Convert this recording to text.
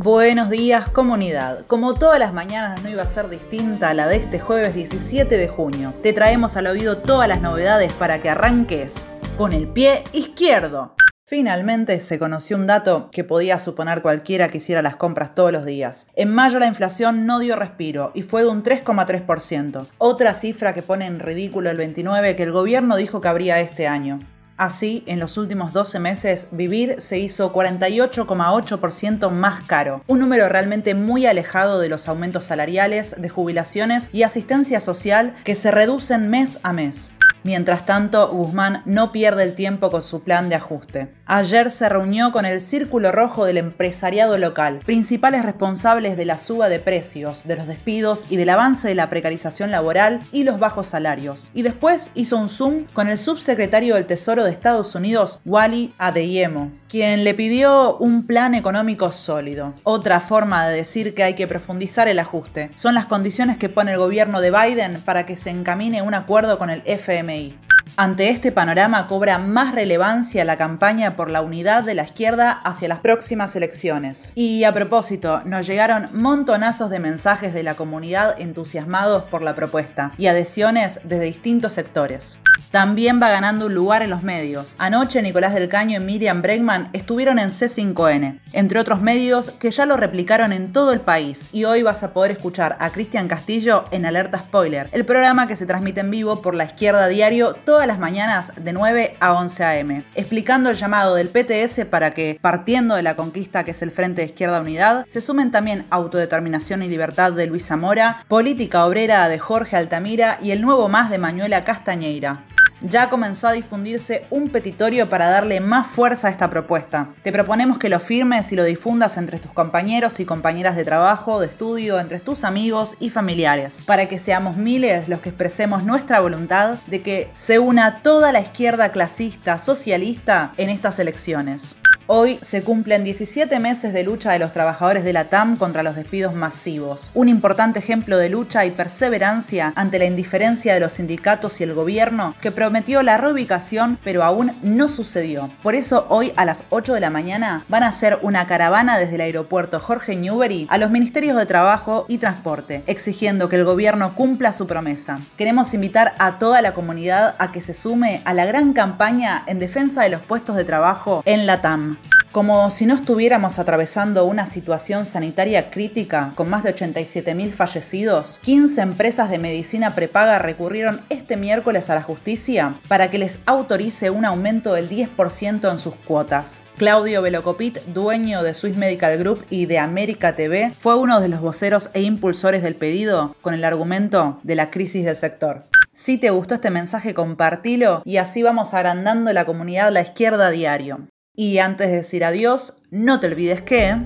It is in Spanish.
Buenos días comunidad. Como todas las mañanas no iba a ser distinta a la de este jueves 17 de junio, te traemos al oído todas las novedades para que arranques con el pie izquierdo. Finalmente se conoció un dato que podía suponer cualquiera que hiciera las compras todos los días. En mayo la inflación no dio respiro y fue de un 3,3%, otra cifra que pone en ridículo el 29 que el gobierno dijo que habría este año. Así, en los últimos 12 meses, vivir se hizo 48,8% más caro, un número realmente muy alejado de los aumentos salariales, de jubilaciones y asistencia social que se reducen mes a mes. Mientras tanto, Guzmán no pierde el tiempo con su plan de ajuste. Ayer se reunió con el Círculo Rojo del empresariado local, principales responsables de la suba de precios, de los despidos y del avance de la precarización laboral y los bajos salarios. Y después hizo un Zoom con el subsecretario del Tesoro de Estados Unidos, Wally Adeyemo, quien le pidió un plan económico sólido. Otra forma de decir que hay que profundizar el ajuste son las condiciones que pone el gobierno de Biden para que se encamine un acuerdo con el FMI. Ante este panorama cobra más relevancia la campaña por la unidad de la izquierda hacia las próximas elecciones. Y a propósito, nos llegaron montonazos de mensajes de la comunidad entusiasmados por la propuesta y adhesiones desde distintos sectores también va ganando un lugar en los medios. Anoche Nicolás del Caño y Miriam Bregman estuvieron en C5N, entre otros medios que ya lo replicaron en todo el país y hoy vas a poder escuchar a Cristian Castillo en Alerta Spoiler, el programa que se transmite en vivo por la izquierda diario todas las mañanas de 9 a 11 am, explicando el llamado del PTS para que, partiendo de la conquista que es el Frente de Izquierda Unidad, se sumen también Autodeterminación y Libertad de Luis Zamora, Política Obrera de Jorge Altamira y el nuevo más de Manuela Castañeira ya comenzó a difundirse un petitorio para darle más fuerza a esta propuesta. Te proponemos que lo firmes y lo difundas entre tus compañeros y compañeras de trabajo, de estudio, entre tus amigos y familiares, para que seamos miles los que expresemos nuestra voluntad de que se una toda la izquierda clasista, socialista en estas elecciones. Hoy se cumplen 17 meses de lucha de los trabajadores de la TAM contra los despidos masivos, un importante ejemplo de lucha y perseverancia ante la indiferencia de los sindicatos y el gobierno que prometió la reubicación pero aún no sucedió. Por eso hoy a las 8 de la mañana van a hacer una caravana desde el aeropuerto Jorge Newbery a los ministerios de Trabajo y Transporte, exigiendo que el gobierno cumpla su promesa. Queremos invitar a toda la comunidad a que se sume a la gran campaña en defensa de los puestos de trabajo en la TAM. Como si no estuviéramos atravesando una situación sanitaria crítica con más de 87.000 fallecidos, 15 empresas de medicina prepaga recurrieron este miércoles a la justicia para que les autorice un aumento del 10% en sus cuotas. Claudio Velocopit, dueño de Swiss Medical Group y de América TV, fue uno de los voceros e impulsores del pedido con el argumento de la crisis del sector. Si te gustó este mensaje, compartilo y así vamos agrandando la comunidad La Izquierda Diario. Y antes de decir adiós, no te olvides que...